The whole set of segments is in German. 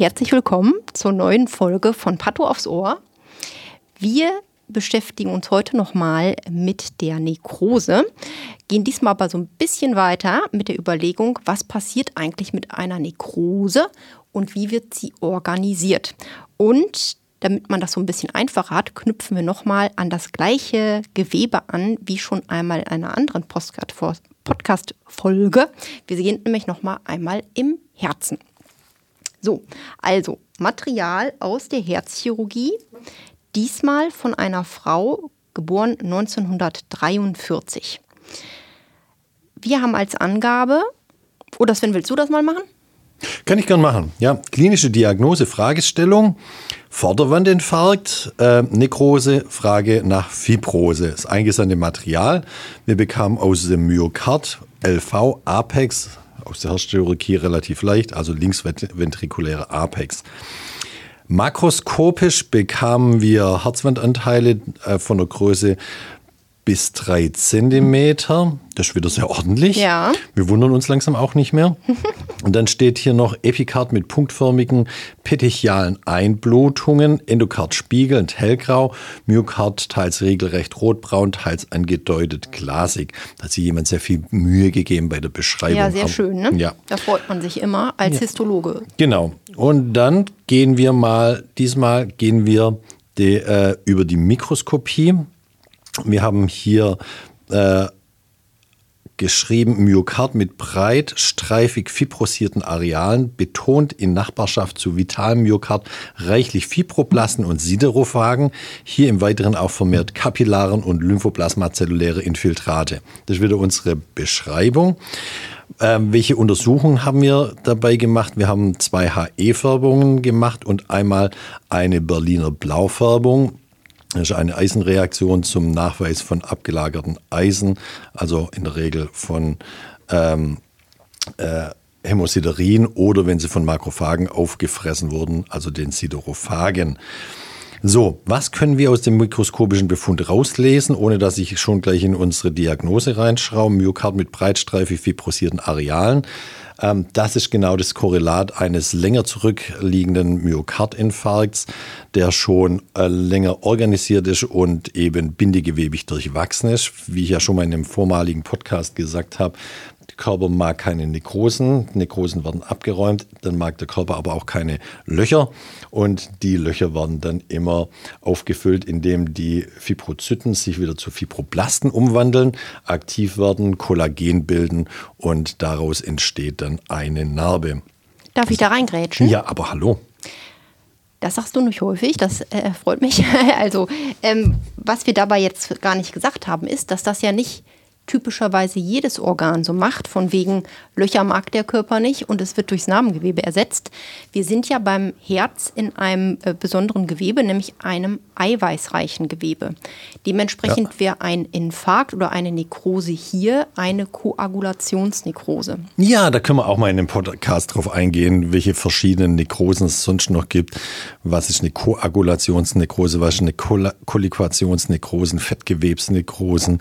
Herzlich willkommen zur neuen Folge von Patho aufs Ohr. Wir beschäftigen uns heute nochmal mit der Nekrose, gehen diesmal aber so ein bisschen weiter mit der Überlegung, was passiert eigentlich mit einer Nekrose und wie wird sie organisiert. Und damit man das so ein bisschen einfacher hat, knüpfen wir nochmal an das gleiche Gewebe an, wie schon einmal in einer anderen Podcast-Folge. Wir gehen nämlich nochmal einmal im Herzen. So, also Material aus der Herzchirurgie, diesmal von einer Frau, geboren 1943. Wir haben als Angabe, oder Sven, willst du das mal machen? Kann ich gern machen. Ja, klinische Diagnose, Fragestellung, Vorderwandinfarkt, äh, Nekrose, Frage nach Fibrose. Das eingesandte Material. Wir bekamen aus dem Myokard LV Apex, aus der Herzchirurgie relativ leicht, also linksventrikuläre Apex. Makroskopisch bekamen wir Herzwandanteile äh, von der Größe bis drei Zentimeter. Das ist wieder sehr ordentlich. Ja. Wir wundern uns langsam auch nicht mehr. Und dann steht hier noch Epikard mit punktförmigen petechialen Einblutungen, Endokard spiegelnd hellgrau, Myokard teils regelrecht rotbraun, teils angedeutet glasig. Da hat sich jemand sehr viel Mühe gegeben bei der Beschreibung. Ja, sehr schön. Ne? Ja. Da freut man sich immer als Ja. Histologe. Genau. Und dann gehen wir mal, diesmal gehen wir die, äh, über die Mikroskopie. Wir haben hier äh, geschrieben, Myokard mit breit, streifig fibrosierten Arealen, betont in Nachbarschaft zu vitalem Myokard, reichlich Fibroblasten und Siderophagen, hier im Weiteren auch vermehrt Kapillaren und Lymphoplasmazelluläre Infiltrate. Das ist wieder unsere Beschreibung. Ähm, welche Untersuchungen haben wir dabei gemacht? Wir haben zwei HE-Färbungen gemacht und einmal eine Berliner Blaufärbung. Das ist eine Eisenreaktion zum Nachweis von abgelagerten Eisen, also in der Regel von ähm, äh, Hämosiderin oder wenn sie von Makrophagen aufgefressen wurden, also den Siderophagen. So, was können wir aus dem mikroskopischen Befund rauslesen, ohne dass ich schon gleich in unsere Diagnose reinschraube? Myokard mit breitstreifig fibrosierten Arealen. Ähm, das ist genau das Korrelat eines länger zurückliegenden Myokardinfarkts, der schon äh, länger organisiert ist und eben bindegewebig durchwachsen ist. Wie ich ja schon mal in einem vormaligen Podcast gesagt habe, Körper mag keine Nekrosen. Nekrosen werden abgeräumt. Dann mag der Körper aber auch keine Löcher. Und die Löcher werden dann immer aufgefüllt, indem die Fibrozyten sich wieder zu Fibroblasten umwandeln, aktiv werden, Kollagen bilden und daraus entsteht dann eine Narbe. Darf ich da reingrätschen? Ja, aber hallo. Das sagst du nicht häufig, das äh, freut mich. Also, ähm, was wir dabei jetzt gar nicht gesagt haben, ist, dass das ja nicht typischerweise jedes Organ so macht, von wegen Löcher mag der Körper nicht und es wird durchs Narbengewebe ersetzt. Wir sind ja beim Herz in einem äh, besonderen Gewebe, nämlich einem eiweißreichen Gewebe. Dementsprechend wäre ein Infarkt oder eine Nekrose hier eine Koagulationsnekrose. Ja, da können wir auch mal in dem Podcast drauf eingehen, welche verschiedenen Nekrosen es sonst noch gibt. Was ist eine Koagulationsnekrose, was ist eine Kolla- Kollikuationsnekrosen, Fettgewebsnekrosen.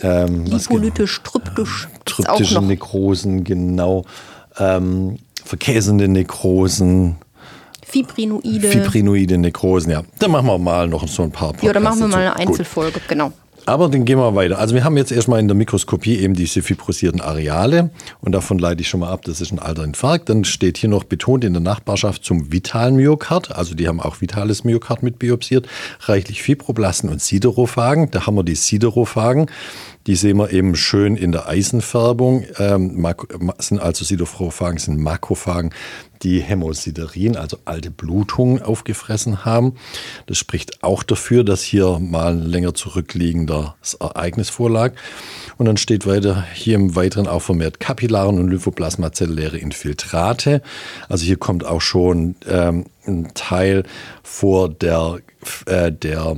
Ähm, was genau? Lipolytisch, tryptisch. auch Tryptische. Nekrosen, genau. Ähm, verkäsende Nekrosen, Fibrinoide. fibrinoide Nekrosen, ja. Da machen wir mal noch so ein paar ja, da machen wir Podcasts mal eine dazu. Gut. Einzelfolge, genau. Aber dann gehen wir weiter. Also wir haben jetzt erstmal in der Mikroskopie eben diese fibrosierten Areale und davon leite ich schon mal ab, das ist ein alter Infarkt. Dann steht hier noch betont in der Nachbarschaft zum vitalen Myokard, also die haben auch vitales Myokard mit biopsiert, reichlich Fibroblasten und Siderophagen. Da haben wir die Siderophagen. Die sehen wir eben schön in der Eisenfärbung. Ähm, sind also Sidoprophagen, sind Makrophagen, die Hämosiderin, also alte Blutungen, aufgefressen haben. Das spricht auch dafür, dass hier mal ein länger zurückliegendes Ereignis vorlag. Und dann steht weiter hier im Weiteren auch vermehrt Kapillaren und Lymphoplasmazelläre Infiltrate. Also hier kommt auch schon ähm, ein Teil vor der, äh, der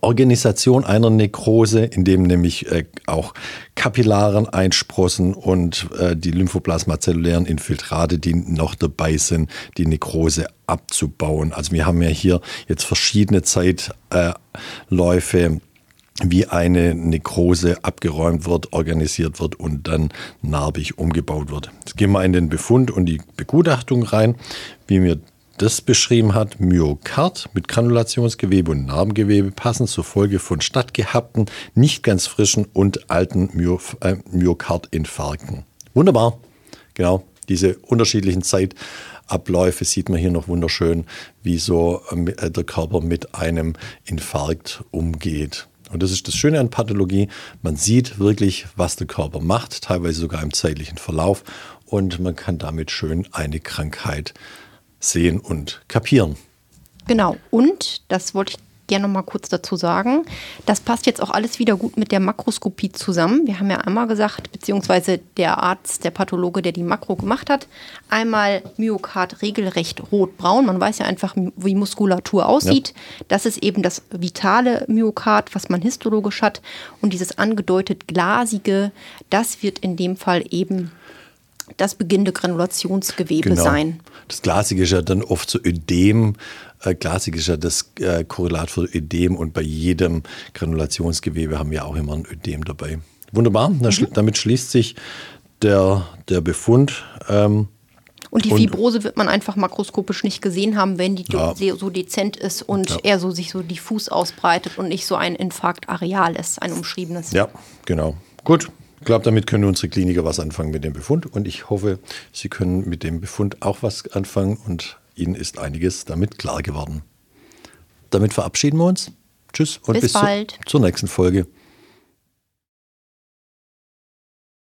Organisation einer Nekrose, in dem nämlich äh, auch Kapillaren einsprossen und äh, die lymphoplasmazellulären Infiltrate, die noch dabei sind, die Nekrose abzubauen. Also wir haben ja hier jetzt verschiedene Zeitläufe, wie eine Nekrose abgeräumt wird, organisiert wird und dann narbig umgebaut wird. Jetzt gehen wir in den Befund und die Begutachtung rein, wie wir das beschrieben hat, Myokard mit Granulationsgewebe und Narbengewebe passend zur Folge von stattgehabten, nicht ganz frischen und alten äh, Myokardinfarkten. Wunderbar, genau. Diese unterschiedlichen Zeitabläufe sieht man hier noch wunderschön, wie so äh, der Körper mit einem Infarkt umgeht. Und das ist das Schöne an Pathologie. Man sieht wirklich, was der Körper macht, teilweise sogar im zeitlichen Verlauf. Und man kann damit schön eine Krankheit sehen und kapieren. Genau. Und, das wollte ich gerne noch mal kurz dazu sagen, das passt jetzt auch alles wieder gut mit der Makroskopie zusammen. Wir haben ja einmal gesagt, beziehungsweise der Arzt, der Pathologe, der die Makro gemacht hat, einmal Myokard regelrecht rot-braun. Man weiß ja einfach, wie Muskulatur aussieht. Ja. Das ist eben das vitale Myokard, was man histologisch hat. Und dieses angedeutet glasige, das wird in dem Fall eben das beginnende Granulationsgewebe genau. sein. Das Glasige ist ja dann oft so Ödem. Äh, Glasig ist ja das äh, Korrelat für Ödem und bei jedem Granulationsgewebe haben wir auch immer ein Ödem dabei. Wunderbar, mhm. damit schließt sich der, der Befund. Ähm, und die Fibrose wird man einfach makroskopisch nicht gesehen haben, wenn die ja. so dezent ist und ja. eher so sich so diffus ausbreitet und nicht so ein Infarktareal ist, ein umschriebenes. Ja, genau. Gut, ich glaube, damit können unsere Kliniker was anfangen mit dem Befund und ich hoffe, Sie können mit dem Befund auch was anfangen und Ihnen ist einiges damit klar geworden. Damit verabschieden wir uns. Tschüss und bis, bis zur nächsten Folge.